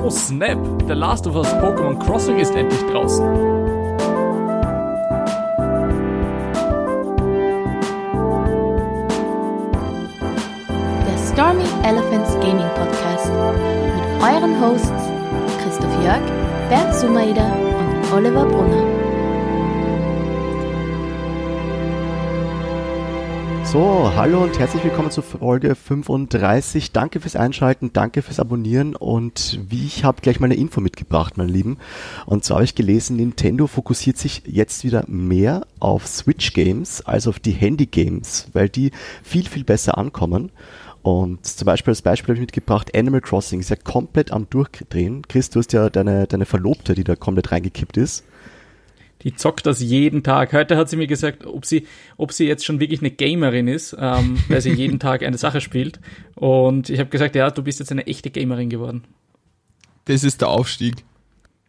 Oh snap! The Last of Us Pokémon Crossing ist endlich draußen. Der Stormy Elephants Gaming Podcast mit euren Hosts Christoph Jörg, Bernd Sumaida und Oliver Brunner. So, hallo und herzlich willkommen zu Folge 35. Danke fürs Einschalten, danke fürs Abonnieren und wie ich habe gleich mal eine Info mitgebracht, meine Lieben. Und zwar habe ich gelesen, Nintendo fokussiert sich jetzt wieder mehr auf Switch Games als auf die Handy Games, weil die viel, viel besser ankommen. Und zum Beispiel als Beispiel habe ich mitgebracht, Animal Crossing ist ja komplett am Durchdrehen. Chris, du hast ja deine, deine Verlobte, die da komplett reingekippt ist. Die zockt das jeden Tag. Heute hat sie mir gesagt, ob sie, ob sie jetzt schon wirklich eine Gamerin ist, ähm, weil sie jeden Tag eine Sache spielt. Und ich habe gesagt, ja, du bist jetzt eine echte Gamerin geworden. Das ist der Aufstieg.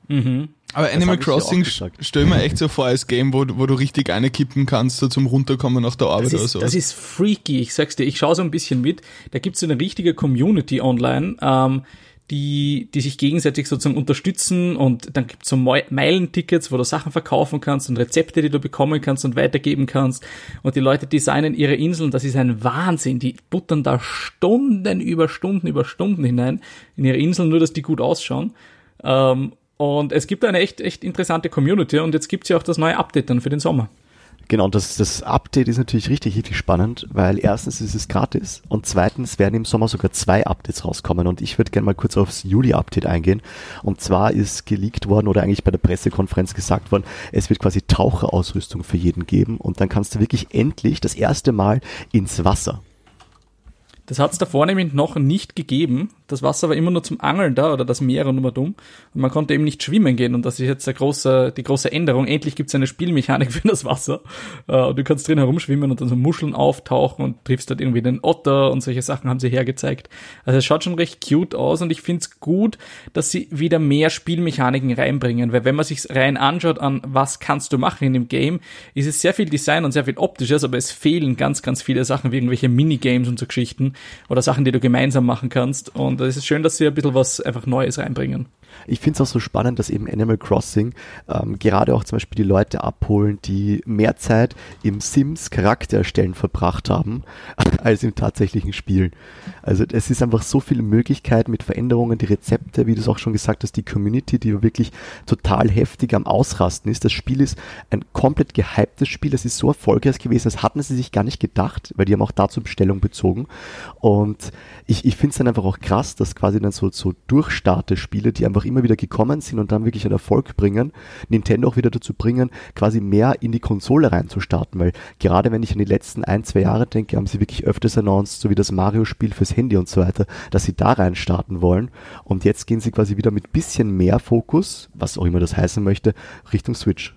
Mhm. Aber Animal Crossing stell mir echt so vor als Game, wo, wo du richtig eine kippen kannst, so zum Runterkommen nach der Arbeit ist, oder so. Das ist freaky, ich sag's dir. Ich schaue so ein bisschen mit. Da gibt's so eine richtige Community online. Ähm, die, die sich gegenseitig sozusagen unterstützen und dann gibt's so Meilentickets, wo du Sachen verkaufen kannst und Rezepte, die du bekommen kannst und weitergeben kannst. Und die Leute designen ihre Inseln, das ist ein Wahnsinn. Die buttern da Stunden über Stunden über Stunden hinein in ihre Inseln, nur dass die gut ausschauen. Ähm, und es gibt eine echt, echt interessante Community und jetzt gibt's ja auch das neue Update dann für den Sommer. Genau, das, das Update ist natürlich richtig, richtig spannend, weil erstens ist es gratis und zweitens werden im Sommer sogar zwei Updates rauskommen und ich würde gerne mal kurz aufs Juli-Update eingehen. Und zwar ist geleakt worden oder eigentlich bei der Pressekonferenz gesagt worden, es wird quasi Taucherausrüstung für jeden geben und dann kannst du wirklich endlich das erste Mal ins Wasser. Das hat es davor nämlich noch nicht gegeben. Das Wasser war immer nur zum Angeln da oder das Meer und dumm. Und man konnte eben nicht schwimmen gehen. Und das ist jetzt der große, die große Änderung. Endlich gibt es eine Spielmechanik für das Wasser. Uh, du kannst drin herumschwimmen und dann so Muscheln auftauchen und triffst dort irgendwie den Otter und solche Sachen haben sie hergezeigt. Also es schaut schon recht cute aus und ich finde es gut, dass sie wieder mehr Spielmechaniken reinbringen. Weil wenn man sich rein anschaut an, was kannst du machen in dem Game, ist es sehr viel Design und sehr viel Optisches, aber es fehlen ganz, ganz viele Sachen wie irgendwelche Minigames und so Geschichten oder Sachen, die du gemeinsam machen kannst. Und es ist schön, dass sie ein bisschen was einfach Neues reinbringen. Ich finde es auch so spannend, dass eben Animal Crossing ähm, gerade auch zum Beispiel die Leute abholen, die mehr Zeit im Sims Charakter erstellen verbracht haben, als im tatsächlichen Spielen. Also es ist einfach so viele Möglichkeiten mit Veränderungen, die Rezepte, wie du es auch schon gesagt hast, die Community, die wirklich total heftig am Ausrasten ist. Das Spiel ist ein komplett gehyptes Spiel, es ist so erfolgreich gewesen, das hatten sie sich gar nicht gedacht, weil die haben auch dazu Bestellung bezogen. Und ich, ich finde es dann einfach auch krass, dass quasi dann so, so Durchstarte-Spiele, die einfach immer wieder gekommen sind und dann wirklich einen Erfolg bringen, Nintendo auch wieder dazu bringen, quasi mehr in die Konsole reinzustarten, weil gerade wenn ich an die letzten ein, zwei Jahre denke, haben sie wirklich öfters announced, so wie das Mario-Spiel fürs Handy und so weiter, dass sie da reinstarten wollen und jetzt gehen sie quasi wieder mit bisschen mehr Fokus, was auch immer das heißen möchte, Richtung Switch.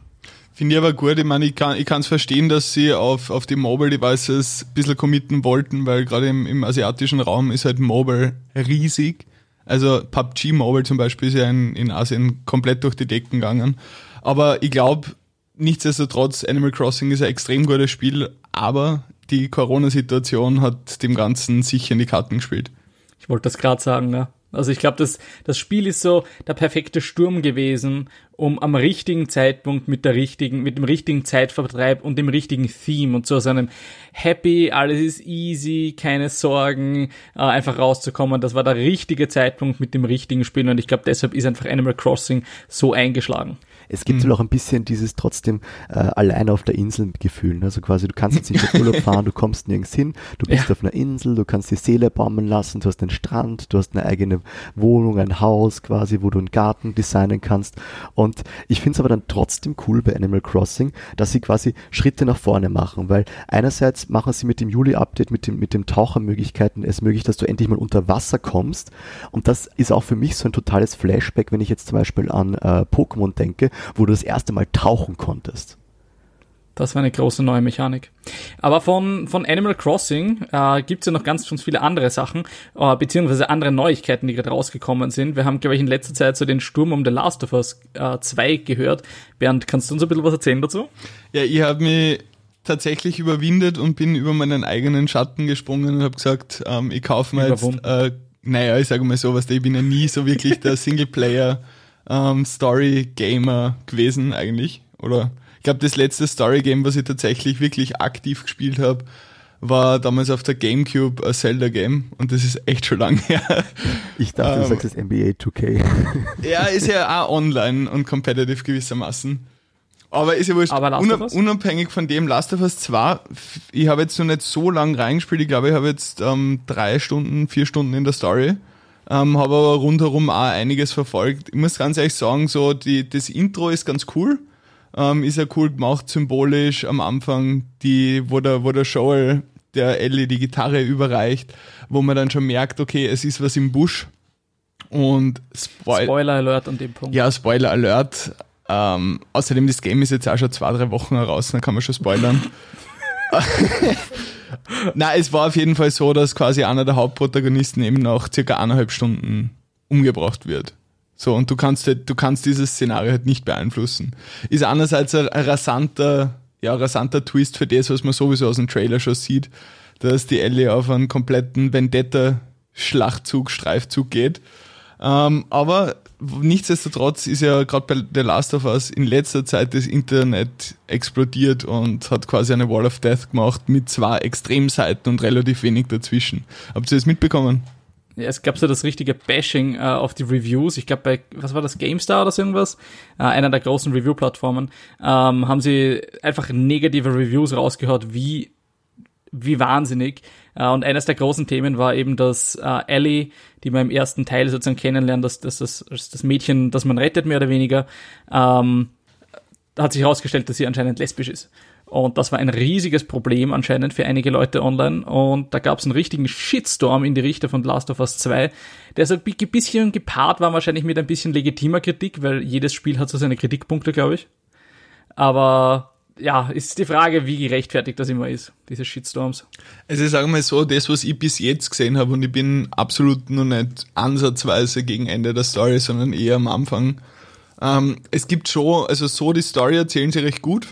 Finde ich aber gut, ich meine, ich kann es verstehen, dass sie auf, auf die Mobile Devices ein bisschen committen wollten, weil gerade im, im asiatischen Raum ist halt Mobile riesig. Also PUBG Mobile zum Beispiel ist ja in, in Asien komplett durch die Decken gegangen. Aber ich glaube, nichtsdestotrotz, Animal Crossing ist ein extrem gutes Spiel, aber die Corona-Situation hat dem Ganzen sicher in die Karten gespielt. Ich wollte das gerade sagen, ne? Also ich glaube, das, das Spiel ist so der perfekte Sturm gewesen, um am richtigen Zeitpunkt mit der richtigen, mit dem richtigen Zeitvertreib und dem richtigen Theme und so aus einem Happy, alles ist easy, keine Sorgen, äh, einfach rauszukommen. Das war der richtige Zeitpunkt mit dem richtigen Spiel und ich glaube, deshalb ist einfach Animal Crossing so eingeschlagen. Es gibt mhm. auch ein bisschen dieses trotzdem äh, allein auf der Insel Gefühl. Also quasi, du kannst jetzt nicht auf Urlaub fahren, du kommst nirgends hin, du bist ja. auf einer Insel, du kannst die Seele baumeln lassen, du hast einen Strand, du hast eine eigene Wohnung, ein Haus quasi, wo du einen Garten designen kannst. Und ich finde es aber dann trotzdem cool bei Animal Crossing, dass sie quasi Schritte nach vorne machen, weil einerseits machen sie mit dem Juli-Update, mit dem, mit dem Tauchermöglichkeiten es möglich, dass du endlich mal unter Wasser kommst. Und das ist auch für mich so ein totales Flashback, wenn ich jetzt zum Beispiel an äh, Pokémon denke, wo du das erste Mal tauchen konntest. Das war eine große neue Mechanik. Aber von, von Animal Crossing äh, gibt es ja noch ganz, ganz viele andere Sachen, äh, beziehungsweise andere Neuigkeiten, die gerade rausgekommen sind. Wir haben, glaube ich, in letzter Zeit so den Sturm um The Last of Us äh, 2 gehört. Bernd, kannst du uns ein bisschen was erzählen dazu? Ja, ich habe mich tatsächlich überwindet und bin über meinen eigenen Schatten gesprungen und habe gesagt, ähm, ich kaufe mir jetzt äh, naja, ich sage mal so, was, ich bin ja nie so wirklich der Singleplayer ähm, Story-Gamer gewesen eigentlich. Oder ich glaube, das letzte Story-Game, was ich tatsächlich wirklich aktiv gespielt habe, war damals auf der Gamecube ein Zelda-Game und das ist echt schon lang her. Ich dachte, ähm, du sagst das NBA 2K. ja, ist ja auch online und competitive gewissermaßen. Aber ist ja wurscht. Aber Unab unabhängig von dem, Last of Us 2, ich habe jetzt noch nicht so lang reingespielt. Ich glaube, ich habe jetzt ähm, drei Stunden, vier Stunden in der Story. Ähm, habe aber rundherum auch einiges verfolgt. Ich muss ganz ehrlich sagen, so die, das Intro ist ganz cool. Ähm, ist ja cool gemacht, symbolisch am Anfang, die, wo der, wo der Joel der Ellie die Gitarre überreicht, wo man dann schon merkt, okay, es ist was im Busch. Und Spoil Spoiler Alert an dem Punkt. Ja, Spoiler Alert. Ähm, außerdem, das Game ist jetzt auch schon zwei, drei Wochen heraus, dann kann man schon spoilern. Na, es war auf jeden Fall so, dass quasi einer der Hauptprotagonisten eben nach circa eineinhalb Stunden umgebracht wird. So, und du kannst halt, du kannst dieses Szenario halt nicht beeinflussen. Ist einerseits ein, rasanter, ja, rasanter Twist für das, was man sowieso aus dem Trailer schon sieht, dass die Ellie auf einen kompletten Vendetta-Schlachtzug, Streifzug geht. Ähm, aber nichtsdestotrotz ist ja gerade bei The Last of Us in letzter Zeit das Internet explodiert und hat quasi eine Wall of Death gemacht mit zwei Extremseiten und relativ wenig dazwischen. Habt ihr das mitbekommen? Ja, es gab so das richtige Bashing äh, auf die Reviews. Ich glaube bei, was war das, GameStar oder so irgendwas? Äh, einer der großen Review-Plattformen. Ähm, haben sie einfach negative Reviews rausgehört, wie, wie wahnsinnig. Äh, und eines der großen Themen war eben, dass äh, Ellie, die man im ersten Teil sozusagen kennenlernt, dass, dass das, das Mädchen, das man rettet, mehr oder weniger, ähm, hat sich herausgestellt, dass sie anscheinend lesbisch ist. Und das war ein riesiges Problem anscheinend für einige Leute online. Und da gab es einen richtigen Shitstorm in die Richtung von Last of Us 2, der so ein bisschen gepaart war wahrscheinlich mit ein bisschen legitimer Kritik, weil jedes Spiel hat so seine Kritikpunkte, glaube ich. Aber ja, ist die Frage, wie gerechtfertigt das immer ist, diese Shitstorms. Also ich sage mal so, das, was ich bis jetzt gesehen habe, und ich bin absolut noch nicht ansatzweise gegen Ende der Story, sondern eher am Anfang. Ähm, es gibt schon, also so die Story erzählen sie recht gut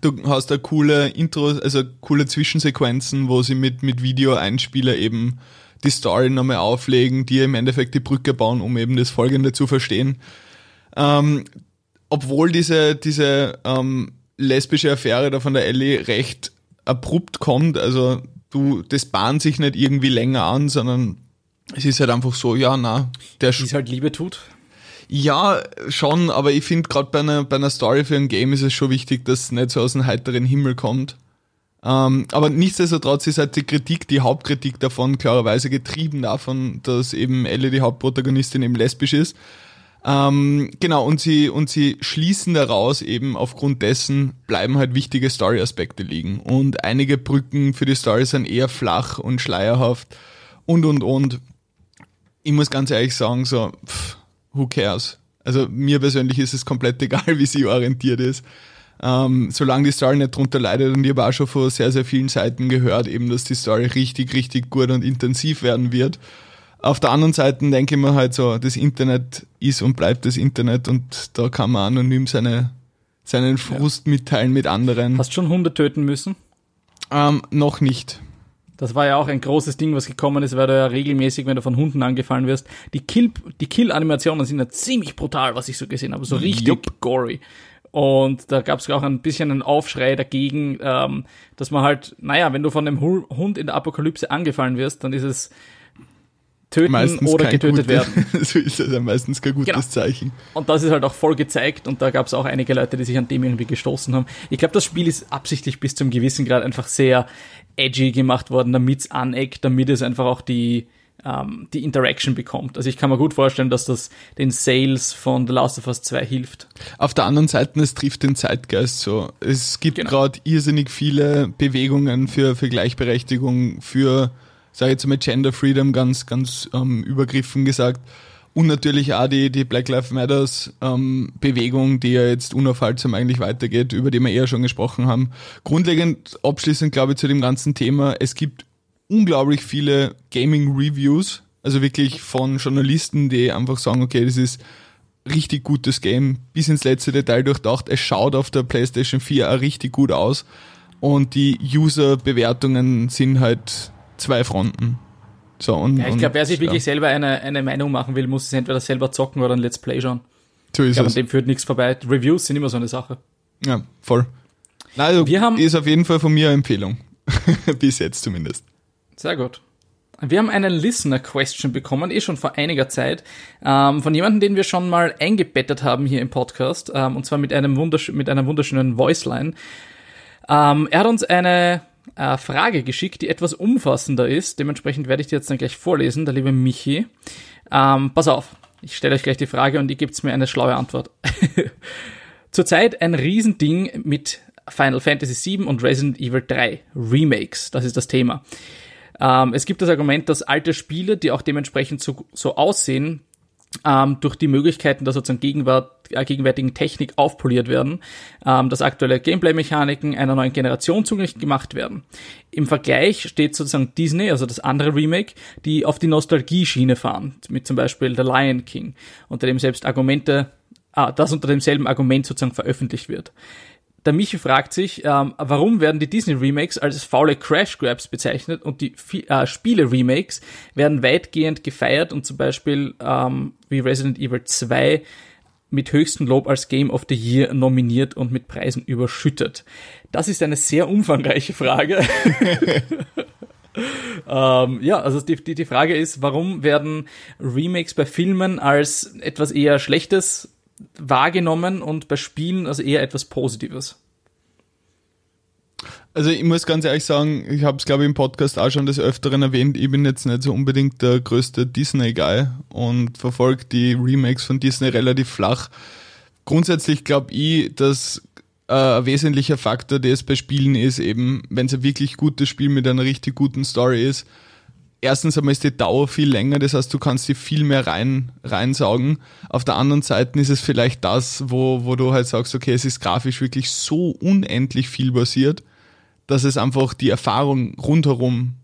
du hast da coole Intro, also coole Zwischensequenzen, wo sie mit, mit Video-Einspieler eben die Story nochmal auflegen, die im Endeffekt die Brücke bauen, um eben das Folgende zu verstehen. Ähm, obwohl diese, diese ähm, lesbische Affäre da von der Ellie recht abrupt kommt, also du, das bahnt sich nicht irgendwie länger an, sondern es ist halt einfach so, ja, na, der Wie es halt Liebe tut. Ja, schon, aber ich finde gerade bei einer, bei einer Story für ein Game ist es schon wichtig, dass es nicht so aus dem heiteren Himmel kommt. Ähm, aber nichtsdestotrotz ist halt die Kritik, die Hauptkritik davon klarerweise getrieben davon, dass eben Ellie, die Hauptprotagonistin, eben lesbisch ist. Ähm, genau, und sie, und sie schließen daraus eben aufgrund dessen bleiben halt wichtige Story-Aspekte liegen. Und einige Brücken für die Story sind eher flach und schleierhaft und, und, und. Ich muss ganz ehrlich sagen, so, pff, who cares? Also mir persönlich ist es komplett egal, wie sie orientiert ist. Ähm, solange die Story nicht drunter leidet und ich habe auch schon von sehr, sehr vielen Seiten gehört, eben, dass die Story richtig, richtig gut und intensiv werden wird. Auf der anderen Seite denke ich mir halt so, das Internet ist und bleibt das Internet und da kann man anonym seine, seinen Frust ja. mitteilen mit anderen. Hast du schon Hunde töten müssen? Ähm, noch nicht. Das war ja auch ein großes Ding, was gekommen ist, weil du ja regelmäßig, wenn du von Hunden angefallen wirst, die Kill, die Kill-Animationen sind ja ziemlich brutal, was ich so gesehen habe, so richtig Jupp. gory. Und da gab es auch ein bisschen einen Aufschrei dagegen, ähm, dass man halt, naja, wenn du von einem Hund in der Apokalypse angefallen wirst, dann ist es töten meistens oder getötet werden. so ist es ja meistens kein gutes genau. Zeichen. Und das ist halt auch voll gezeigt und da gab es auch einige Leute, die sich an dem irgendwie gestoßen haben. Ich glaube, das Spiel ist absichtlich bis zum gewissen Grad einfach sehr edgy gemacht worden, damit es aneckt, damit es einfach auch die, ähm, die Interaction bekommt. Also ich kann mir gut vorstellen, dass das den Sales von The Last of Us 2 hilft. Auf der anderen Seite, es trifft den Zeitgeist so. Es gibt genau. gerade irrsinnig viele Bewegungen für, für Gleichberechtigung, für, sage jetzt mal, Gender Freedom ganz, ganz ähm, übergriffen gesagt. Und natürlich auch die, die Black Lives Matters ähm, Bewegung, die ja jetzt unaufhaltsam eigentlich weitergeht, über die wir eher schon gesprochen haben. Grundlegend abschließend glaube ich zu dem ganzen Thema, es gibt unglaublich viele Gaming Reviews, also wirklich von Journalisten, die einfach sagen, okay, das ist richtig gutes Game, bis ins letzte Detail durchdacht. Es schaut auf der PlayStation 4 auch richtig gut aus. Und die User-Bewertungen sind halt zwei Fronten. So, und, Ja, ich glaube, wer sich wirklich selber eine, eine Meinung machen will, muss es entweder selber zocken oder ein Let's Play schauen. so Ich ist glaube, an es. dem führt nichts vorbei. Reviews sind immer so eine Sache. Ja, voll. Na, also, Wir haben- ist auf jeden Fall von mir eine Empfehlung. Bis jetzt zumindest. Sehr gut. Wir haben einen Listener-Question bekommen, eh schon vor einiger Zeit, ähm, von jemandem, den wir schon mal eingebettet haben hier im Podcast, ähm, und zwar mit einem wundersch mit einer wunderschönen Voiceline. Ähm, er hat uns eine äh, Frage geschickt, die etwas umfassender ist. Dementsprechend werde ich die jetzt dann gleich vorlesen, der liebe Michi. Ähm, pass auf, ich stelle euch gleich die Frage und ihr gebt mir eine schlaue Antwort. Zurzeit ein Riesending mit Final Fantasy VII und Resident Evil 3 Remakes. Das ist das Thema. Ähm, es gibt das Argument, dass alte Spiele, die auch dementsprechend so, so aussehen, ähm, durch die Möglichkeiten der sozusagen Gegenwart, äh, gegenwärtigen Technik aufpoliert werden, ähm, dass aktuelle Gameplay-Mechaniken einer neuen Generation zugänglich gemacht werden. Im Vergleich steht sozusagen Disney, also das andere Remake, die auf die Nostalgie-Schiene fahren, mit zum Beispiel The Lion King, unter dem selbst Argumente, ah, das unter demselben Argument sozusagen veröffentlicht wird. Der Michi fragt sich, ähm, warum werden die Disney-Remakes als faule Crash-Grabs bezeichnet und die äh, Spiele-Remakes werden weitgehend gefeiert und zum Beispiel ähm, wie Resident Evil 2 mit höchstem Lob als Game of the Year nominiert und mit Preisen überschüttet. Das ist eine sehr umfangreiche Frage. ähm, ja, also die, die, die Frage ist, warum werden Remakes bei Filmen als etwas eher Schlechtes wahrgenommen und bei Spielen also eher etwas Positives? Also ich muss ganz ehrlich sagen, ich habe es glaube ich im Podcast auch schon des Öfteren erwähnt, ich bin jetzt nicht so unbedingt der größte Disney-Guy und verfolge die Remakes von Disney relativ flach. Grundsätzlich glaube ich, dass äh, ein wesentlicher Faktor, der es bei Spielen ist, eben, wenn es ein wirklich gutes Spiel mit einer richtig guten Story ist, erstens einmal ist die Dauer viel länger, das heißt, du kannst dir viel mehr rein, reinsaugen. Auf der anderen Seite ist es vielleicht das, wo, wo du halt sagst, okay, es ist grafisch wirklich so unendlich viel basiert, dass es einfach die Erfahrung rundherum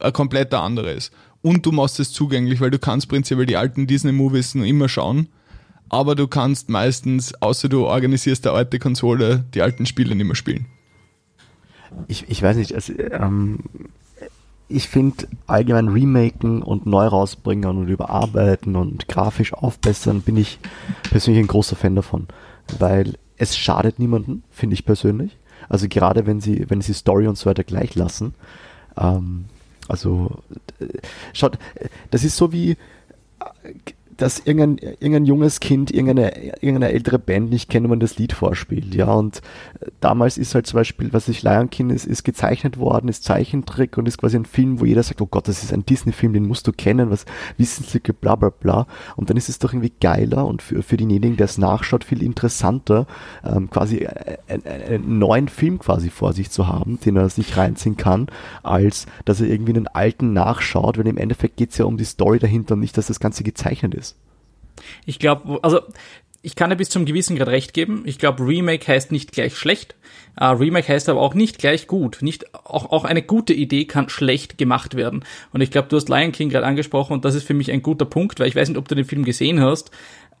eine komplett andere ist. Und du machst es zugänglich, weil du kannst prinzipiell die alten Disney-Movies noch immer schauen, aber du kannst meistens, außer du organisierst eine alte Konsole, die alten Spiele nicht mehr spielen. Ich, ich weiß nicht, also, ähm, ich finde allgemein Remaken und neu rausbringen und überarbeiten und grafisch aufbessern, bin ich persönlich ein großer Fan davon. Weil es schadet niemanden, finde ich persönlich. Also gerade wenn sie, wenn sie Story und so weiter gleich lassen. Ähm, also äh, schaut, das ist so wie äh, dass irgendein, irgendein junges Kind irgendeine, irgendeine ältere Band nicht kennt und man das Lied vorspielt, ja, und äh, damals ist halt zum Beispiel, was ich Lion King ist, ist gezeichnet worden, ist Zeichentrick und ist quasi ein Film, wo jeder sagt, oh Gott, das ist ein Disney-Film, den musst du kennen, was Wissenslücke, bla bla bla, und dann ist es doch irgendwie geiler und für, für denjenigen, der es nachschaut, viel interessanter, ähm, quasi einen, einen neuen Film quasi vor sich zu haben, den er sich reinziehen kann, als dass er irgendwie einen alten nachschaut, weil im Endeffekt geht es ja um die Story dahinter und nicht, dass das Ganze gezeichnet ist. Ich glaube, also ich kann dir bis zum gewissen Grad recht geben. Ich glaube, Remake heißt nicht gleich schlecht. Uh, Remake heißt aber auch nicht gleich gut. Nicht auch, auch eine gute Idee kann schlecht gemacht werden. Und ich glaube, du hast Lion King gerade angesprochen und das ist für mich ein guter Punkt, weil ich weiß nicht, ob du den Film gesehen hast,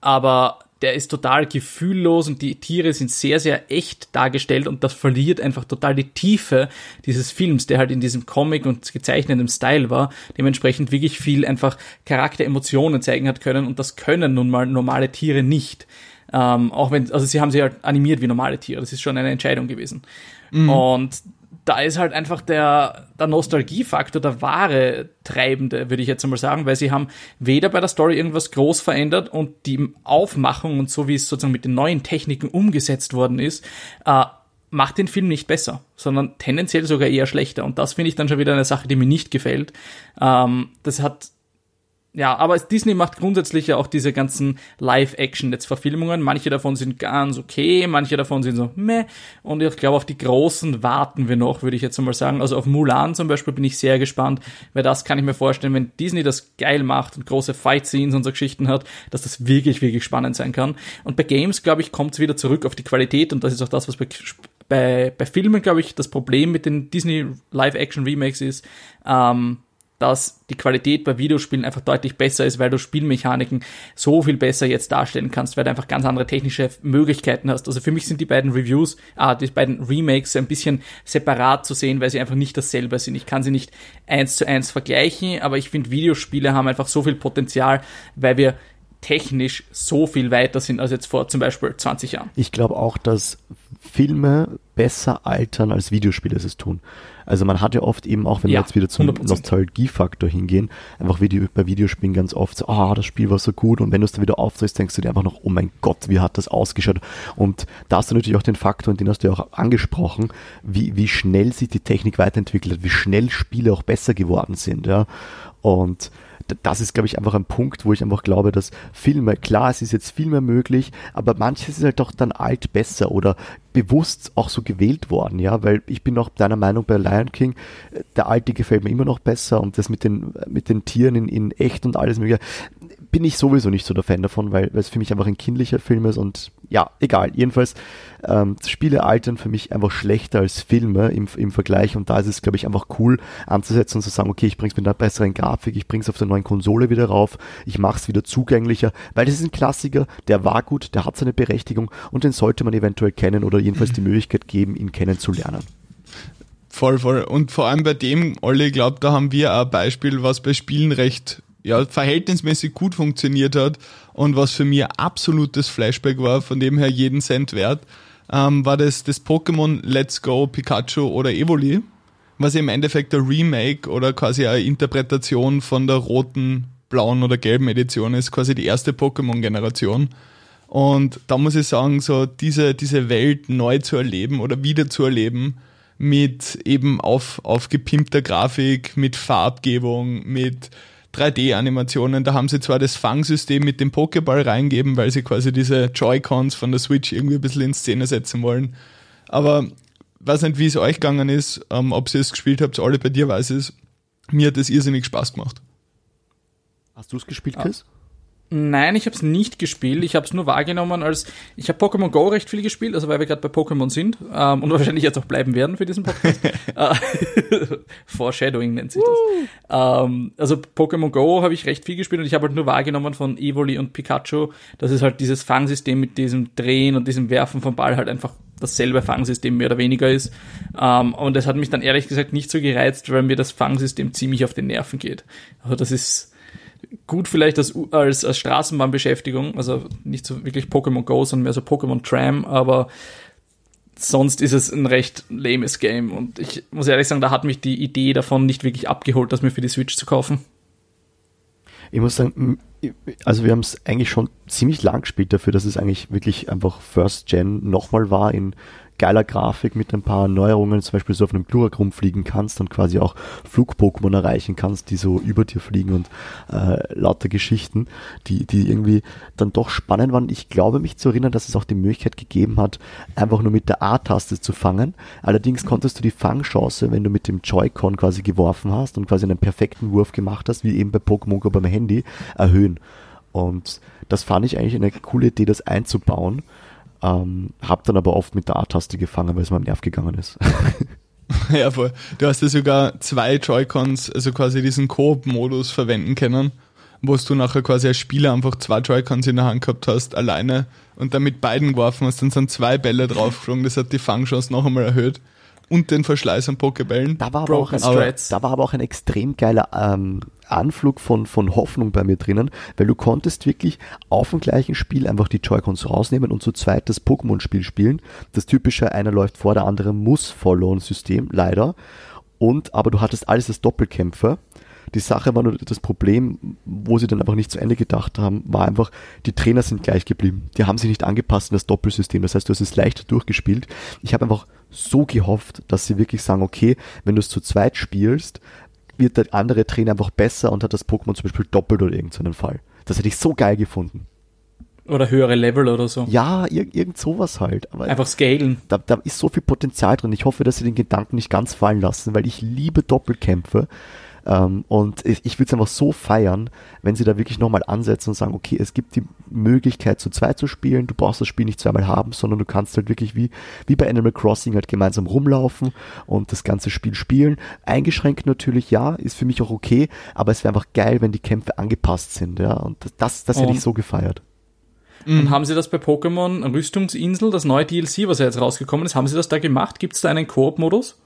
aber der ist total gefühllos und die Tiere sind sehr, sehr echt dargestellt und das verliert einfach total die Tiefe dieses Films, der halt in diesem Comic und gezeichnetem Style war, dementsprechend wirklich viel einfach Charakteremotionen zeigen hat können und das können nun mal normale Tiere nicht. Ähm, auch wenn, also sie haben sie halt animiert wie normale Tiere, das ist schon eine Entscheidung gewesen. Mhm. Und da ist halt einfach der, der Nostalgiefaktor der wahre Treibende, würde ich jetzt einmal sagen, weil sie haben weder bei der Story irgendwas groß verändert und die Aufmachung und so wie es sozusagen mit den neuen Techniken umgesetzt worden ist, äh, macht den Film nicht besser, sondern tendenziell sogar eher schlechter. Und das finde ich dann schon wieder eine Sache, die mir nicht gefällt. Ähm, das hat ja, aber Disney macht grundsätzlich ja auch diese ganzen Live-Action-Netz-Verfilmungen. Manche davon sind ganz okay, manche davon sind so meh. Und ich glaube, auf die großen warten wir noch, würde ich jetzt mal sagen. Also auf Mulan zum Beispiel bin ich sehr gespannt, weil das kann ich mir vorstellen, wenn Disney das geil macht und große Fight-Scenes und so Geschichten hat, dass das wirklich, wirklich spannend sein kann. Und bei Games, glaube ich, kommt es wieder zurück auf die Qualität und das ist auch das, was bei, bei, bei Filmen, glaube ich, das Problem mit den Disney Live-Action-Remakes ist, ähm, dass die Qualität bei Videospielen einfach deutlich besser ist, weil du Spielmechaniken so viel besser jetzt darstellen kannst, weil du einfach ganz andere technische Möglichkeiten hast. Also für mich sind die beiden Reviews, ah, die beiden Remakes ein bisschen separat zu sehen, weil sie einfach nicht dasselbe sind. Ich kann sie nicht eins zu eins vergleichen, aber ich finde Videospiele haben einfach so viel Potenzial, weil wir technisch so viel weiter sind als jetzt vor zum Beispiel 20 Jahren. Ich glaube auch, dass Filme besser altern als Videospiele es tun. Also man hat ja oft eben auch, wenn ja, wir jetzt wieder zum 100%. Nostalgiefaktor hingehen, einfach wie die, bei Videospielen ganz oft so, ah, das Spiel war so gut und wenn du es dann wieder aufdrehst, denkst du dir einfach noch, oh mein Gott, wie hat das ausgeschaut? Und da hast du natürlich auch den Faktor, und den hast du ja auch angesprochen, wie, wie schnell sich die Technik weiterentwickelt hat, wie schnell Spiele auch besser geworden sind, ja. Und das ist, glaube ich, einfach ein Punkt, wo ich einfach glaube, dass Filme, klar, es ist jetzt viel mehr möglich, aber manches ist halt doch dann alt besser oder bewusst auch so gewählt worden, ja, weil ich bin auch deiner Meinung bei Lion King, der alte gefällt mir immer noch besser und das mit den, mit den Tieren in, in echt und alles mögliche, bin ich sowieso nicht so der Fan davon, weil, weil es für mich einfach ein kindlicher Film ist und ja, egal. Jedenfalls, ähm, Spiele altern für mich einfach schlechter als Filme im, im Vergleich und da ist es, glaube ich, einfach cool anzusetzen und zu sagen, okay, ich bring's mit einer besseren Grafik, ich bring's auf der neuen Konsole wieder rauf, ich mach's wieder zugänglicher, weil das ist ein Klassiker, der war gut, der hat seine Berechtigung und den sollte man eventuell kennen oder jedenfalls die Möglichkeit geben, ihn kennenzulernen. Voll, voll. Und vor allem bei dem, Olli, glaubt, da haben wir ein Beispiel, was bei Spielen recht ja, verhältnismäßig gut funktioniert hat und was für mich absolutes Flashback war, von dem her jeden Cent wert, ähm, war das, das Pokémon Let's Go Pikachu oder Evoli, was im Endeffekt der Remake oder quasi eine Interpretation von der roten, blauen oder gelben Edition ist, quasi die erste Pokémon-Generation. Und da muss ich sagen, so diese, diese Welt neu zu erleben oder wieder zu erleben, mit eben auf, aufgepimpter Grafik, mit Farbgebung, mit 3D-Animationen. Da haben sie zwar das Fangsystem mit dem Pokéball reingeben, weil sie quasi diese Joy-Cons von der Switch irgendwie ein bisschen in Szene setzen wollen. Aber weiß nicht, wie es euch gegangen ist, ähm, ob ihr es gespielt habt, alle bei dir weiß es. Mir hat es irrsinnig Spaß gemacht. Hast du es gespielt, Chris? Nein, ich habe es nicht gespielt. Ich habe es nur wahrgenommen als ich habe Pokémon Go recht viel gespielt, also weil wir gerade bei Pokémon sind ähm, und wahrscheinlich jetzt auch bleiben werden für diesen Podcast. Äh, Foreshadowing nennt sich das. Ähm, also Pokémon Go habe ich recht viel gespielt und ich habe halt nur wahrgenommen von Evoli und Pikachu, dass es halt dieses Fangsystem mit diesem Drehen und diesem Werfen vom Ball halt einfach dasselbe Fangsystem mehr oder weniger ist. Ähm, und das hat mich dann ehrlich gesagt nicht so gereizt, weil mir das Fangsystem ziemlich auf den Nerven geht. Also das ist gut vielleicht als, als, als Straßenbahnbeschäftigung, also nicht so wirklich Pokémon Go, sondern mehr so Pokémon Tram, aber sonst ist es ein recht lames Game und ich muss ehrlich sagen, da hat mich die Idee davon nicht wirklich abgeholt, das mir für die Switch zu kaufen. Ich muss sagen, also wir haben es eigentlich schon ziemlich lang gespielt dafür, dass es eigentlich wirklich einfach First Gen nochmal war in geiler Grafik mit ein paar Neuerungen, zum Beispiel so auf einem Glurak rumfliegen kannst und quasi auch Flug-Pokémon erreichen kannst, die so über dir fliegen und äh, lauter Geschichten, die, die irgendwie dann doch spannend waren. Ich glaube mich zu erinnern, dass es auch die Möglichkeit gegeben hat, einfach nur mit der A-Taste zu fangen. Allerdings konntest du die Fangchance, wenn du mit dem Joy-Con quasi geworfen hast und quasi einen perfekten Wurf gemacht hast, wie eben bei Pokémon Go beim Handy, erhöhen. Und das fand ich eigentlich eine coole Idee, das einzubauen. Ähm, hab dann aber oft mit der A-Taste gefangen, weil es mir am Nerv gegangen ist. ja, voll. Du hast ja sogar zwei Joy-Cons, also quasi diesen Coop-Modus verwenden können, wo du nachher quasi als Spieler einfach zwei Joy-Cons in der Hand gehabt hast, alleine und dann mit beiden geworfen hast, dann sind zwei Bälle draufgeflogen, das hat die Fangchance noch einmal erhöht und den Verschleiß an Pokebällen. Da war aber, auch ein, da war aber auch ein extrem geiler ähm, Anflug von, von Hoffnung bei mir drinnen, weil du konntest wirklich auf dem gleichen Spiel einfach die Joy-Cons rausnehmen und zu zweit das Pokémon-Spiel spielen. Das typische, einer läuft vor, der andere muss Follow-System, leider. Und, aber du hattest alles als Doppelkämpfer. Die Sache war nur das Problem, wo sie dann einfach nicht zu Ende gedacht haben, war einfach, die Trainer sind gleich geblieben. Die haben sich nicht angepasst an das Doppelsystem. Das heißt, du hast es leichter durchgespielt. Ich habe einfach so gehofft, dass sie wirklich sagen, okay, wenn du es zu zweit spielst, wird der andere Trainer einfach besser und hat das Pokémon zum Beispiel doppelt oder irgendeinen Fall. Das hätte ich so geil gefunden. Oder höhere Level oder so. Ja, ir irgend sowas halt. Aber Einfach scalen. Da, da ist so viel Potenzial drin. Ich hoffe, dass sie den Gedanken nicht ganz fallen lassen, weil ich liebe Doppelkämpfe. Ähm, und ich, ich würde es einfach so feiern, wenn sie da wirklich nochmal ansetzen und sagen, okay, es gibt die Möglichkeit zu zweit zu spielen, du brauchst das Spiel nicht zweimal haben, sondern du kannst halt wirklich wie, wie bei Animal Crossing halt gemeinsam rumlaufen und das ganze Spiel spielen. Eingeschränkt natürlich, ja, ist für mich auch okay, aber es wäre einfach geil, wenn die Kämpfe angepasst sind, ja, und das, das, das hätte ich so gefeiert. Und haben Sie das bei Pokémon Rüstungsinsel, das neue DLC, was ja jetzt rausgekommen ist, haben Sie das da gemacht? Gibt es da einen Koop-Modus?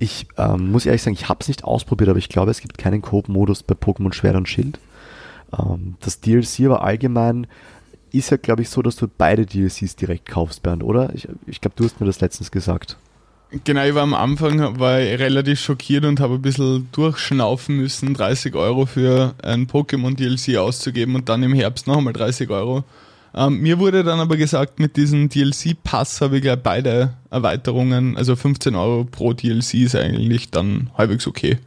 Ich ähm, muss ehrlich sagen, ich habe es nicht ausprobiert, aber ich glaube, es gibt keinen Koop-Modus bei Pokémon Schwert und Schild. Ähm, das DLC aber allgemein ist ja, glaube ich, so, dass du beide DLCs direkt kaufst, Bernd, oder? Ich, ich glaube, du hast mir das letztens gesagt. Genau, ich war am Anfang war relativ schockiert und habe ein bisschen durchschnaufen müssen, 30 Euro für ein Pokémon DLC auszugeben und dann im Herbst noch einmal 30 Euro. Ähm, mir wurde dann aber gesagt, mit diesem DLC-Pass habe ich gleich beide Erweiterungen, also 15 Euro pro DLC ist eigentlich dann halbwegs okay.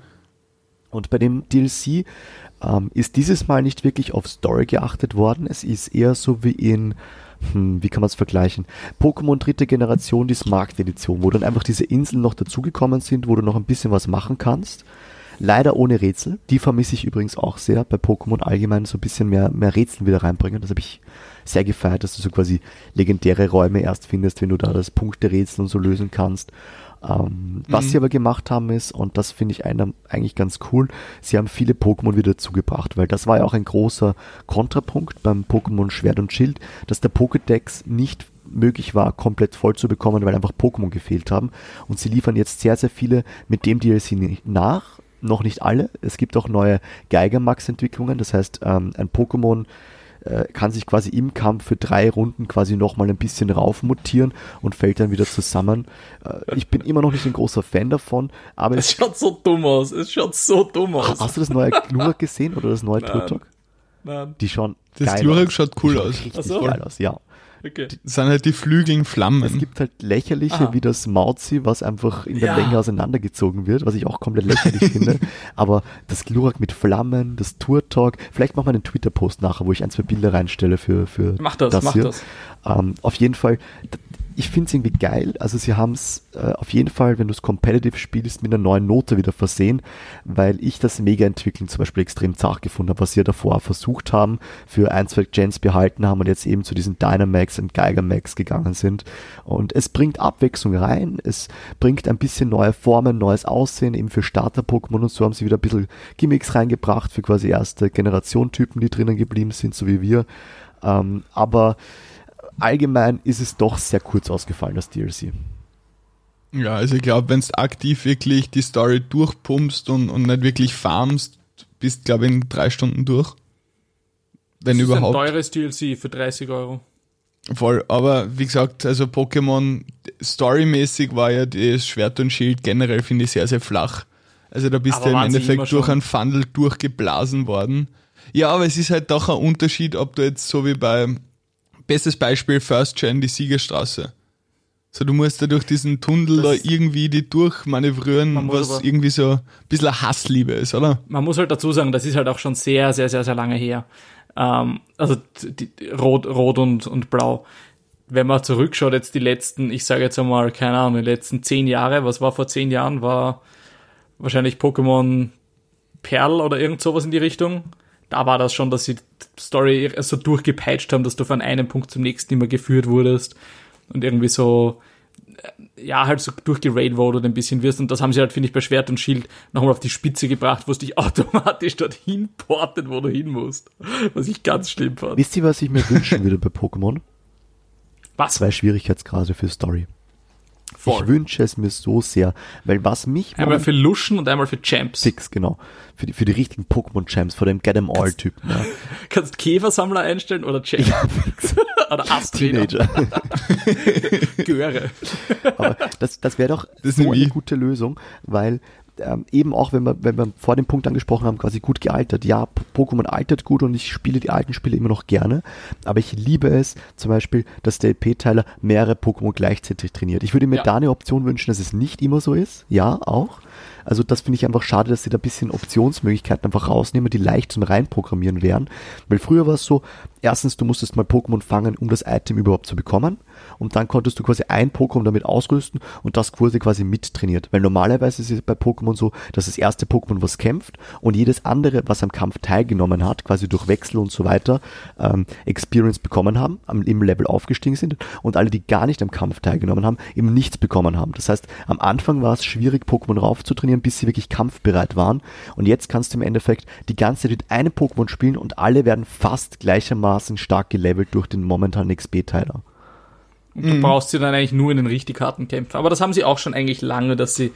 Und bei dem DLC ähm, ist dieses Mal nicht wirklich auf Story geachtet worden. Es ist eher so wie in hm, wie kann man es vergleichen? Pokémon dritte Generation, die Smart Edition, wo dann einfach diese Inseln noch dazugekommen sind, wo du noch ein bisschen was machen kannst. Leider ohne Rätsel. Die vermisse ich übrigens auch sehr bei Pokémon allgemein so ein bisschen mehr, mehr Rätsel wieder reinbringen. Das habe ich sehr gefeiert, dass du so quasi legendäre Räume erst findest, wenn du da das Punkterätsel und so lösen kannst. Ähm, was mhm. sie aber gemacht haben ist, und das finde ich einer, eigentlich ganz cool, sie haben viele Pokémon wieder zugebracht, weil das war ja auch ein großer Kontrapunkt beim Pokémon Schwert und Schild, dass der Pokédex nicht möglich war, komplett voll zu bekommen, weil einfach Pokémon gefehlt haben. Und sie liefern jetzt sehr, sehr viele mit dem DLC nach. Noch nicht alle. Es gibt auch neue Geigermax-Entwicklungen. Das heißt, ähm, ein Pokémon äh, kann sich quasi im Kampf für drei Runden quasi nochmal ein bisschen raufmutieren und fällt dann wieder zusammen. Äh, ich bin immer noch nicht ein großer Fan davon, aber es schaut so dumm aus. Es schaut so dumm aus. Hast du das neue Glurak gesehen oder das neue Turtok? Nein. Die schauen das Glurak schaut cool aus. Richtig so. geil aus, ja. Okay. Das sind halt die Flügeln Flammen. Es gibt halt lächerliche Aha. wie das Mauzi, was einfach in der ja. Länge auseinandergezogen wird, was ich auch komplett lächerlich finde. Aber das Glurak mit Flammen, das Tour-Talk, vielleicht machen wir einen Twitter-Post nachher, wo ich ein, zwei Bilder reinstelle für, für mach das, das mach hier. das. Ähm, auf jeden Fall, ich finde es irgendwie geil. Also sie haben es äh, auf jeden Fall, wenn du es competitive spielst, mit einer neuen Note wieder versehen, weil ich das Mega-Entwickeln zum Beispiel extrem zart gefunden habe, was sie ja davor versucht haben, für ein, zwei Gens behalten haben und jetzt eben zu diesen Dynamax und Geigermax gegangen sind. Und es bringt Abwechslung rein, es bringt ein bisschen neue Formen, neues Aussehen, eben für Starter-Pokémon und so haben sie wieder ein bisschen Gimmicks reingebracht für quasi erste Generation-Typen, die drinnen geblieben sind, so wie wir. Ähm, aber allgemein ist es doch sehr kurz ausgefallen, das DLC. Ja, also ich glaube, wenn du aktiv wirklich die Story durchpumpst und, und nicht wirklich farmst, bist, glaube ich, in drei Stunden durch. Wenn das überhaupt. Ist ein teures DLC für 30 Euro. Voll, aber wie gesagt, also Pokémon storymäßig war ja das Schwert und Schild generell, finde ich, sehr, sehr flach. Also da bist aber du im Endeffekt durch einen Funnel durchgeblasen worden. Ja, aber es ist halt doch ein Unterschied, ob du jetzt so wie bei bestes Beispiel First Gen, die Siegerstraße. So, du musst da durch diesen Tunnel das da irgendwie die durchmanövrieren, was irgendwie so ein bisschen eine Hassliebe ist, oder? Man muss halt dazu sagen, das ist halt auch schon sehr, sehr, sehr, sehr lange her. Ähm, also die, Rot, Rot und, und Blau. Wenn man zurückschaut, jetzt die letzten, ich sage jetzt einmal, keine Ahnung, die letzten zehn Jahre, was war vor zehn Jahren, war wahrscheinlich Pokémon Perl oder irgend sowas in die Richtung da war das schon, dass sie die Story so durchgepeitscht haben, dass du von einem Punkt zum nächsten immer geführt wurdest und irgendwie so, äh, ja, halt so durchgerailroadet ein bisschen wirst. Und das haben sie halt, finde ich, bei Schwert und Schild nochmal auf die Spitze gebracht, wo es dich automatisch dorthin portet, wo du hin musst. Was ich ganz schlimm fand. Wisst ihr, was ich mir wünschen würde bei Pokémon? Was? Zwei Schwierigkeitsgrade für Story. Voll. Ich wünsche es mir so sehr, weil was mich... Einmal für Luschen und einmal für Champs. Six, genau. Für die, für die richtigen Pokémon-Champs, vor dem Get-em-all-Typen. Ja. Kannst Käfersammler einstellen oder Champs? Ja, oder Astrainer. Teenager. Göre. Aber das, das wäre doch das so eine gute Lösung, weil ähm, eben auch, wenn wir, wenn wir vor dem Punkt angesprochen haben, quasi gut gealtert. Ja, Pokémon altert gut und ich spiele die alten Spiele immer noch gerne, aber ich liebe es zum Beispiel, dass der LP-Teiler mehrere Pokémon gleichzeitig trainiert. Ich würde mir ja. da eine Option wünschen, dass es nicht immer so ist. Ja, auch. Also das finde ich einfach schade, dass sie da ein bisschen Optionsmöglichkeiten einfach rausnehmen, die leicht zum Reinprogrammieren wären. Weil früher war es so, erstens, du musstest mal Pokémon fangen, um das Item überhaupt zu bekommen. Und dann konntest du quasi ein Pokémon damit ausrüsten und das wurde quasi mittrainiert. Weil normalerweise ist es bei Pokémon so, dass das erste Pokémon was kämpft und jedes andere, was am Kampf teilgenommen hat, quasi durch Wechsel und so weiter, ähm, Experience bekommen haben, am, im Level aufgestiegen sind und alle, die gar nicht am Kampf teilgenommen haben, eben nichts bekommen haben. Das heißt, am Anfang war es schwierig, Pokémon raufzutrainieren, bis sie wirklich kampfbereit waren und jetzt kannst du im Endeffekt die ganze Zeit mit einem Pokémon spielen und alle werden fast gleichermaßen stark gelevelt durch den momentanen XP-Teiler. Und du brauchst sie dann eigentlich nur in den richtig harten Kämpfen. Aber das haben sie auch schon eigentlich lange, dass sie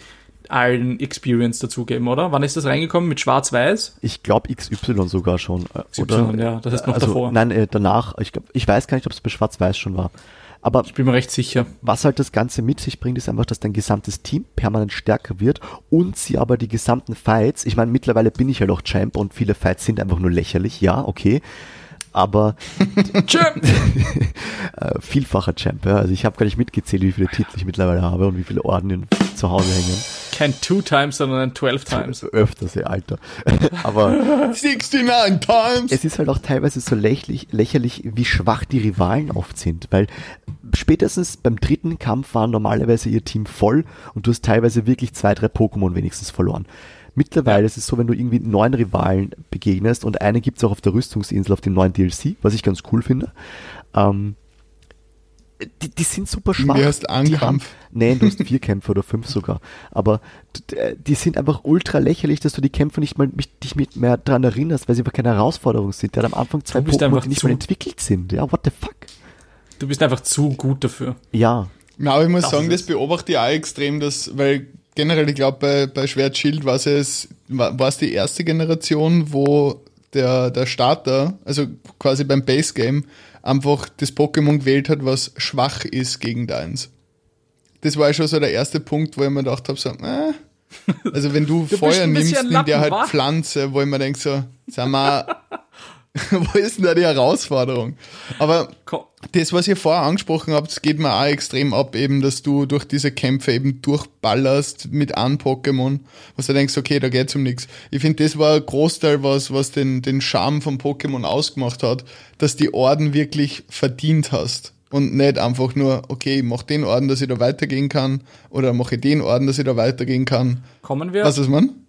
allen Experience dazugeben, oder? Wann ist das reingekommen? Mit Schwarz-Weiß? Ich glaube XY sogar schon. äh, XY, oder? ja, das ist noch also, davor. Nein, äh, danach. Ich, glaub, ich weiß gar nicht, ob es bei Schwarz-Weiß schon war. Aber Ich bin mir recht sicher. was halt das Ganze mit sich bringt, ist einfach, dass dein gesamtes Team permanent stärker wird und sie aber die gesamten Fights, ich meine, mittlerweile bin ich ja doch Champ und viele Fights sind einfach nur lächerlich, ja, okay. Aber Champ! äh, vielfacher Champ, ja. Also ich habe gar nicht mitgezählt, wie viele Titel ich mittlerweile habe und wie viele Orden zu Hause hängen. Kein Two Times, sondern 12 Times. Öfters, ja, Alter. Aber 69 times! es ist halt auch teilweise so lächerlich, lächerlich, wie schwach die Rivalen oft sind, weil spätestens beim dritten Kampf waren normalerweise ihr Team voll und du hast teilweise wirklich zwei, drei Pokémon wenigstens verloren. Mittlerweile ist es so, wenn du irgendwie neun Rivalen begegnest und eine gibt's auch auf der Rüstungsinsel auf dem neuen DLC, was ich ganz cool finde. Ähm, die, die sind super schwach. Wie heißt ein die haben, Kampf? nee, du hast vier Kämpfe oder fünf sogar. Aber die sind einfach ultra lächerlich, dass du die Kämpfe nicht mal mich, dich mit mehr dran erinnerst, weil sie einfach keine Herausforderung sind. Der hat am Anfang zwei Du Pokémon, einfach die nicht mal entwickelt sind. Ja, what the fuck? Du bist einfach zu gut dafür. Ja, Na, aber ich muss Das sagen, das es. beobachte ich auch extrem, dass, weil generell, ich glaube, bei, bei Schwert Schild war es, war es die erste Generation, wo der, der Starter, also quasi beim Base Game, einfach das Pokémon gewählt hat, was schwach ist gegen deins. Das war schon so der erste Punkt, wo ich mir gedacht habe, so, äh, also wenn du, bist Feuer nimmst, der Lappen, halt? Pflanze, wo ich mir denke so, sag mal, wo ist denn da die Herausforderung? Aber das, was ihr vorher angesprochen habt, geht mir auch extrem ab, eben, dass du durch diese Kämpfe eben durchballerst mit einem Pokémon, was du denkst, okay, da geht's um nichts. Ich finde, das war ein Großteil, was, was den, den Charme vom Pokémon ausgemacht hat, dass die Orden wirklich verdient hast. Und nicht einfach nur, okay, ich mach den Orden, dass ich da weitergehen kann, oder mache ich den Orden, dass ich da weitergehen kann. kommen wir. Was ist man?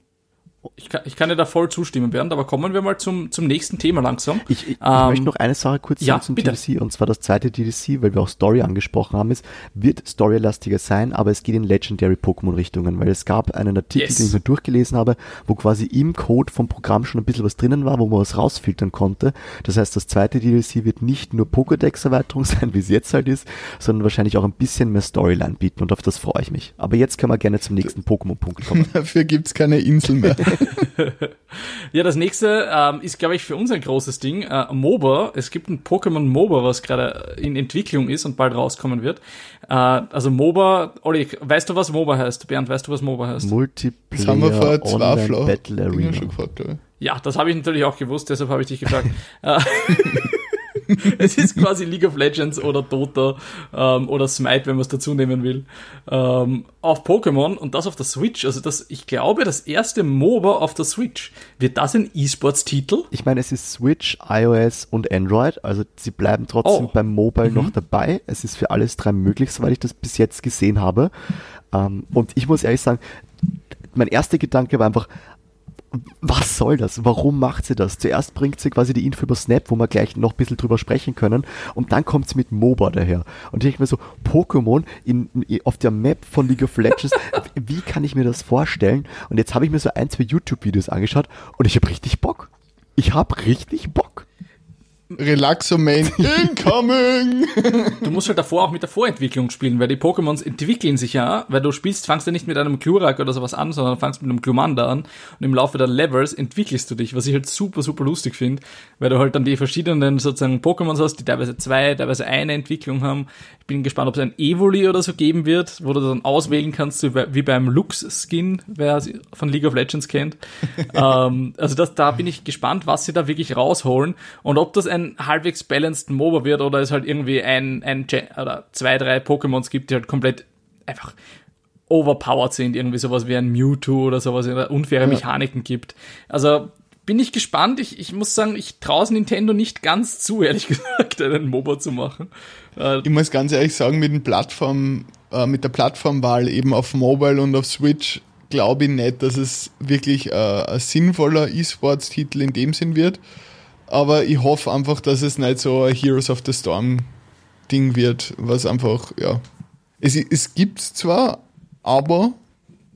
Ich kann, ich kann dir da voll zustimmen, Bernd, aber kommen wir mal zum, zum nächsten Thema langsam. Ich, ich, ich Ähm, möchte noch eine Sache kurz ja, sagen zum bitte. DLC und zwar das zweite DLC, weil wir auch Story angesprochen haben, ist, wird storylastiger sein, aber es geht in Legendary Pokémon Richtungen, weil es gab einen Artikel, Yes. den ich mir durchgelesen habe, wo quasi im Code vom Programm schon ein bisschen was drinnen war, wo man was rausfiltern konnte. Das heißt, das zweite DLC wird nicht nur Pokédex-Erweiterung sein, wie es jetzt halt ist, sondern wahrscheinlich auch ein bisschen mehr Storyline bieten und auf das freue ich mich. Aber jetzt können wir gerne zum nächsten Pokémon-Punkt kommen. Dafür gibt's keine Insel mehr. Ja, das nächste ähm, ist, glaube ich, für uns ein großes Ding. Äh, MOBA. Es gibt ein Pokémon MOBA, was gerade in Entwicklung ist und bald rauskommen wird. Äh, also MOBA, Olli, weißt du, was MOBA heißt? Bernd, weißt du, was MOBA heißt? Multiplayer Das haben wir vor zwei Flo. Battle Arena. schon gefragt. Ja, das habe ich natürlich auch gewusst, deshalb habe ich dich gefragt. Es ist quasi League of Legends oder Dota ähm, oder Smite, wenn man es dazu nehmen will, ähm, auf Pokémon und das auf der Switch. Also das, ich glaube, das erste MOBA auf der Switch. Wird das ein E-Sports-Titel? Ich meine, es ist Switch, iOS und Android, also sie bleiben trotzdem Oh. beim Mobile noch dabei. Es ist für alles drei möglich, soweit ich das bis jetzt gesehen habe. Ähm, und ich muss ehrlich sagen, mein erster Gedanke war einfach, was soll das? Warum macht sie das? Zuerst bringt sie quasi die Info über Snap, wo wir gleich noch ein bisschen drüber sprechen können, und dann kommt sie mit MOBA daher. Und ich denke mir so, Pokémon in, in, auf der Map von League of Legends, wie kann ich mir das vorstellen? Und jetzt habe ich mir so ein, zwei YouTube-Videos angeschaut und ich habe richtig Bock. Ich habe richtig Bock. Relaxomain incoming! Du musst halt davor auch mit der Vorentwicklung spielen, weil die Pokémons entwickeln sich ja, weil du spielst, fangst ja nicht mit einem Glurak oder sowas an, sondern fangst mit einem Glumanda an und im Laufe der Levels entwickelst du dich, was ich halt super, super lustig finde, weil du halt dann die verschiedenen sozusagen Pokémons hast, die teilweise zwei, teilweise eine Entwicklung haben. Ich bin gespannt, ob es ein Evoli oder so geben wird, wo du dann auswählen kannst, so wie beim Lux-Skin, wer von League of Legends kennt. ähm, also das, da bin ich gespannt, was sie da wirklich rausholen und ob das ein halbwegs balanced MOBA wird oder es halt irgendwie ein, ein Gen oder zwei, drei Pokémons gibt, die halt komplett einfach overpowered sind, irgendwie sowas wie ein Mewtwo oder sowas, oder unfaire Mechaniken gibt. Also bin ich gespannt. Ich, ich muss sagen, ich traue Nintendo nicht ganz zu, ehrlich gesagt, einen MOBA zu machen. Äh, ich muss ganz ehrlich sagen, mit, den Plattform, äh, mit der Plattformwahl eben auf Mobile und auf Switch glaube ich nicht, dass es wirklich äh, ein sinnvoller E-Sports-Titel in dem Sinn wird. Aber ich hoffe einfach, dass es nicht so ein Heroes of the Storm Ding wird, was einfach, ja. Es, es gibt zwar, aber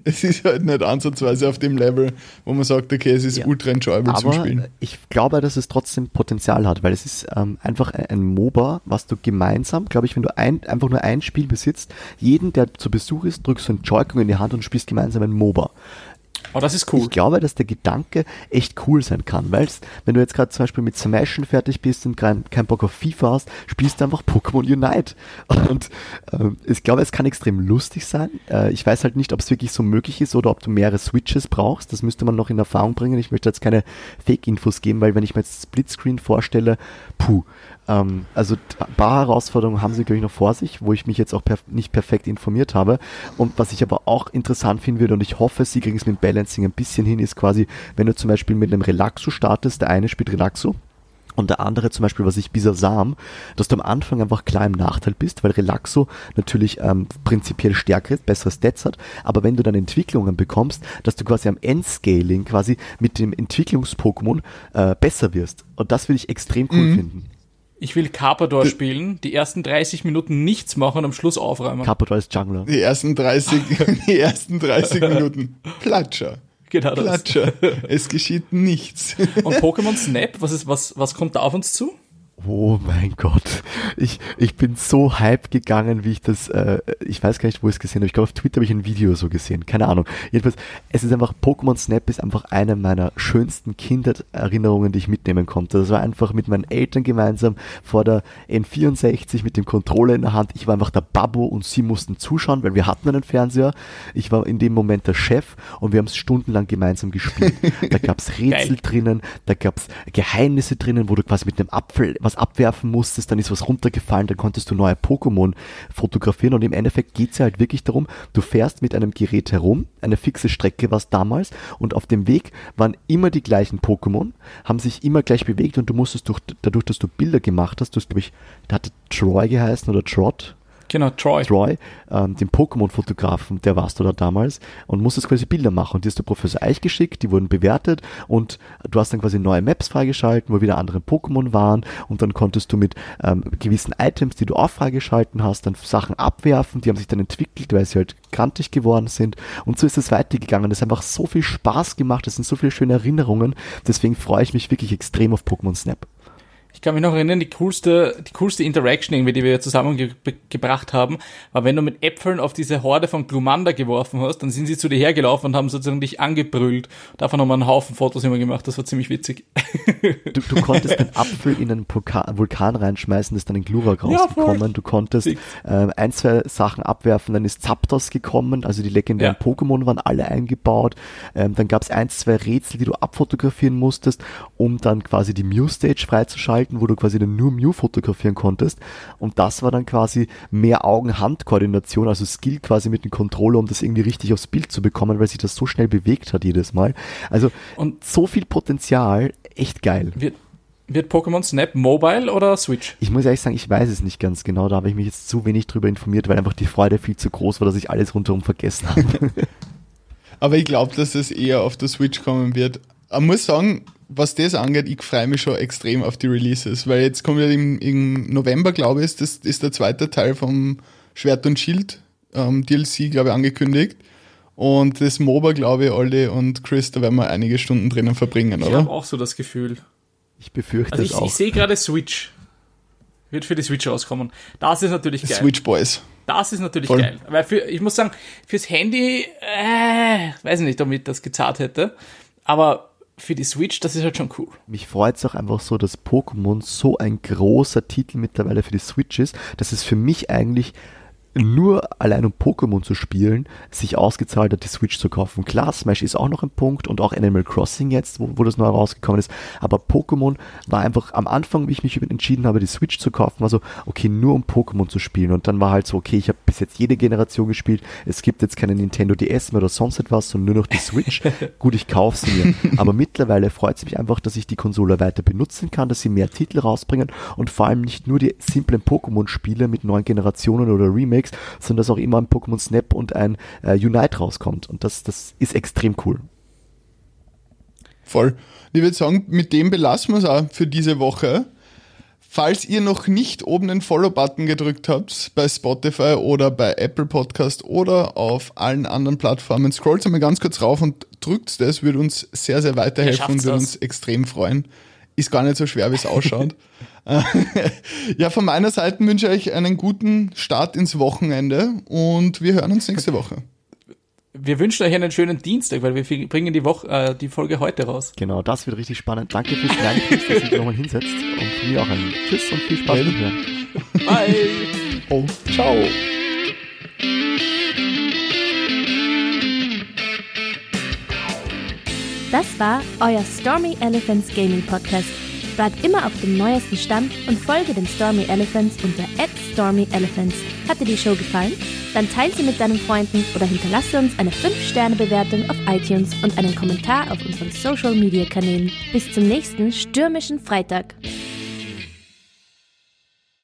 es ist halt nicht ansatzweise auf dem Level, wo man sagt, okay, es ist ja. ultra enjoyable zum Spielen. Ich glaube, dass es trotzdem Potenzial hat, weil es ist ähm, einfach ein MOBA, was du gemeinsam, glaube ich, wenn du ein, einfach nur ein Spiel besitzt, jeden, der zu Besuch ist, drückst du einen Joy-Con in die Hand und spielst gemeinsam ein MOBA. Oh, das ist cool. Ich glaube, dass der Gedanke echt cool sein kann, weil wenn du jetzt gerade zum Beispiel mit Smashen fertig bist und keinen kein Bock auf FIFA hast, spielst du einfach Pokémon Unite. Und äh, ich glaube, es kann extrem lustig sein. Äh, ich weiß halt nicht, ob es wirklich so möglich ist oder ob du mehrere Switches brauchst. Das müsste man noch in Erfahrung bringen. Ich möchte jetzt keine Fake-Infos geben, weil wenn ich mir jetzt Splitscreen vorstelle, puh, ähm, also ein paar Herausforderungen haben sie, glaube ich, noch vor sich, wo ich mich jetzt auch perf nicht perfekt informiert habe. Und was ich aber auch interessant finden würde, und ich hoffe, sie kriegen es mit dem Balancing ein bisschen hin, ist quasi, wenn du zum Beispiel mit einem Relaxo startest, der eine spielt Relaxo, und der andere zum Beispiel, was ich Bisasam, dass du am Anfang einfach klar im Nachteil bist, weil Relaxo natürlich ähm, prinzipiell stärker ist, bessere Stats hat, aber wenn du dann Entwicklungen bekommst, dass du quasi am Endscaling quasi mit dem Entwicklungs-Pokémon äh, besser wirst. Und das würde ich extrem cool mhm. finden. Ich will Carpador spielen, die ersten 30 Minuten nichts machen und am Schluss aufräumen. Carpador ist Jungler. Die ersten 30, die ersten 30 Minuten. Platscher. Genau das. Platscher. Es geschieht nichts. Und Pokémon Snap, was ist, was, was kommt da auf uns zu? Oh mein Gott. Ich, ich bin so hype gegangen, wie ich das, äh, ich weiß gar nicht, wo ich es gesehen habe. Ich glaube, auf Twitter habe ich ein Video so gesehen. Keine Ahnung. Jedenfalls, es ist einfach, Pokémon Snap ist einfach eine meiner schönsten Kindheitserinnerungen, die ich mitnehmen konnte. Das war einfach mit meinen Eltern gemeinsam vor der N64 mit dem Controller in der Hand. Ich war einfach der Babbo und sie mussten zuschauen, weil wir hatten einen Fernseher. Ich war in dem Moment der Chef und wir haben es stundenlang gemeinsam gespielt. Da gab es Rätsel drinnen, da gab es Geheimnisse drinnen, wo du quasi mit einem Apfel was abwerfen musstest, dann ist was runtergefallen, dann konntest du neue Pokémon fotografieren und im Endeffekt geht es ja halt wirklich darum, du fährst mit einem Gerät herum, eine fixe Strecke war es damals und auf dem Weg waren immer die gleichen Pokémon, haben sich immer gleich bewegt und du musstest durch, dadurch, dass du Bilder gemacht hast, du hast glaube ich, der hatte Troy geheißen oder Trot, Genau, Troy. Troy, ähm, dem Pokémon-Fotografen, der warst du da damals und musstest quasi Bilder machen. Und die hast du Professor Eich geschickt, die wurden bewertet und du hast dann quasi neue Maps freigeschalten, wo wieder andere Pokémon waren und dann konntest du mit ähm, gewissen Items, die du auch freigeschalten hast, dann Sachen abwerfen, die haben sich dann entwickelt, weil sie halt grantig geworden sind und so ist es weitergegangen. Es hat einfach so viel Spaß gemacht, es sind so viele schöne Erinnerungen, deswegen freue ich mich wirklich extrem auf Pokémon Snap. Ich kann mich noch erinnern, die coolste, die coolste Interaction irgendwie, die wir zusammengebracht haben, war, wenn du mit Äpfeln auf diese Horde von Glumanda geworfen hast, dann sind sie zu dir hergelaufen und haben sozusagen dich angebrüllt. Davon haben wir einen Haufen Fotos immer gemacht, das war ziemlich witzig. Du, du konntest den Apfel in einen Vulkan, Vulkan reinschmeißen, ist dann in Glurak rausgekommen. Ja, du konntest äh, ein, zwei Sachen abwerfen, dann ist Zapdos gekommen, also die legendären ja. Pokémon waren alle eingebaut. Ähm, dann gab es ein, zwei Rätsel, die du abfotografieren musstest, um dann quasi die Mew-Stage freizuschalten geschalten, wo du quasi dann nur Mew fotografieren konntest. Und das war dann quasi mehr Augen-Hand-Koordination, also Skill quasi mit dem Controller, um das irgendwie richtig aufs Bild zu bekommen, weil sich das so schnell bewegt hat jedes Mal. Also und so viel Potenzial, echt geil. Wird, wird Pokémon Snap Mobile oder Switch? Ich muss ehrlich sagen, ich weiß es nicht ganz genau. Da habe ich mich jetzt zu wenig drüber informiert, weil einfach die Freude viel zu groß war, dass ich alles rundherum vergessen habe. Aber ich glaube, dass es eher auf der Switch kommen wird. Man muss sagen, was das angeht, ich freue mich schon extrem auf die Releases, weil jetzt kommt ja im, im November, glaube ich, das ist der zweite Teil vom Schwert und Schild ähm, DLC, glaube ich, angekündigt. Und das MOBA, glaube ich, Olli und Chris, da werden wir einige Stunden drinnen verbringen, ich oder? Ich habe auch so das Gefühl. Ich befürchte also ich, es auch. Ich sehe gerade Switch. Wird für die Switch rauskommen. Das ist natürlich geil. Switch Boys. Das ist natürlich Voll. geil. Weil für, ich muss sagen, fürs Handy, äh, weiß ich nicht, ob ich das gezahlt hätte. Aber für die Switch, das ist halt schon cool. Mich freut es auch einfach so, dass Pokémon so ein großer Titel mittlerweile für die Switch ist, dass es für mich eigentlich nur allein um Pokémon zu spielen, sich ausgezahlt hat, die Switch zu kaufen. Klar, Smash ist auch noch ein Punkt und auch Animal Crossing jetzt, wo, wo das neu rausgekommen ist. Aber Pokémon war einfach am Anfang, wie ich mich entschieden habe, die Switch zu kaufen, war so, okay, nur um Pokémon zu spielen. Und dann war halt so, okay, ich habe bis jetzt jede Generation gespielt. Es gibt jetzt keine Nintendo DS mehr oder sonst etwas, sondern nur noch die Switch. Gut, ich kaufe sie mir. Aber mittlerweile freut es mich einfach, dass ich die Konsole weiter benutzen kann, dass sie mehr Titel rausbringen und vor allem nicht nur die simplen Pokémon-Spiele mit neuen Generationen oder Remakes, sondern dass auch immer ein Pokémon Snap und ein äh, Unite rauskommt. Und das, das ist extrem cool. Voll. Ich würde sagen, mit dem belassen wir es auch für diese Woche. Falls ihr noch nicht oben den Follow-Button gedrückt habt bei Spotify oder bei Apple Podcast oder auf allen anderen Plattformen, scrollt einmal ganz kurz rauf und drückt das, würde uns sehr, sehr weiterhelfen und würde uns extrem freuen. Ist gar nicht so schwer, wie es ausschaut. ja, von meiner Seite wünsche ich euch einen guten Start ins Wochenende und wir hören uns nächste Woche. Wir wünschen euch einen schönen Dienstag, weil wir bringen die Woche, äh, die Folge heute raus. Genau, das wird richtig spannend. Danke fürs Reinkissen, dass ihr nochmal hinsetzt. Und von mir auch ein Tschüss und viel Spaß mit Hören. Bye. Oh, ciao. Das war euer Stormy Elephants Gaming Podcast. Bleibt immer auf dem neuesten Stand und folge den Stormy Elephants unter @stormyelephants. Hat dir die Show gefallen? Dann teile sie mit deinen Freunden oder hinterlasse uns eine 5-Sterne-Bewertung auf iTunes und einen Kommentar auf unseren Social-Media-Kanälen. Bis zum nächsten stürmischen Freitag.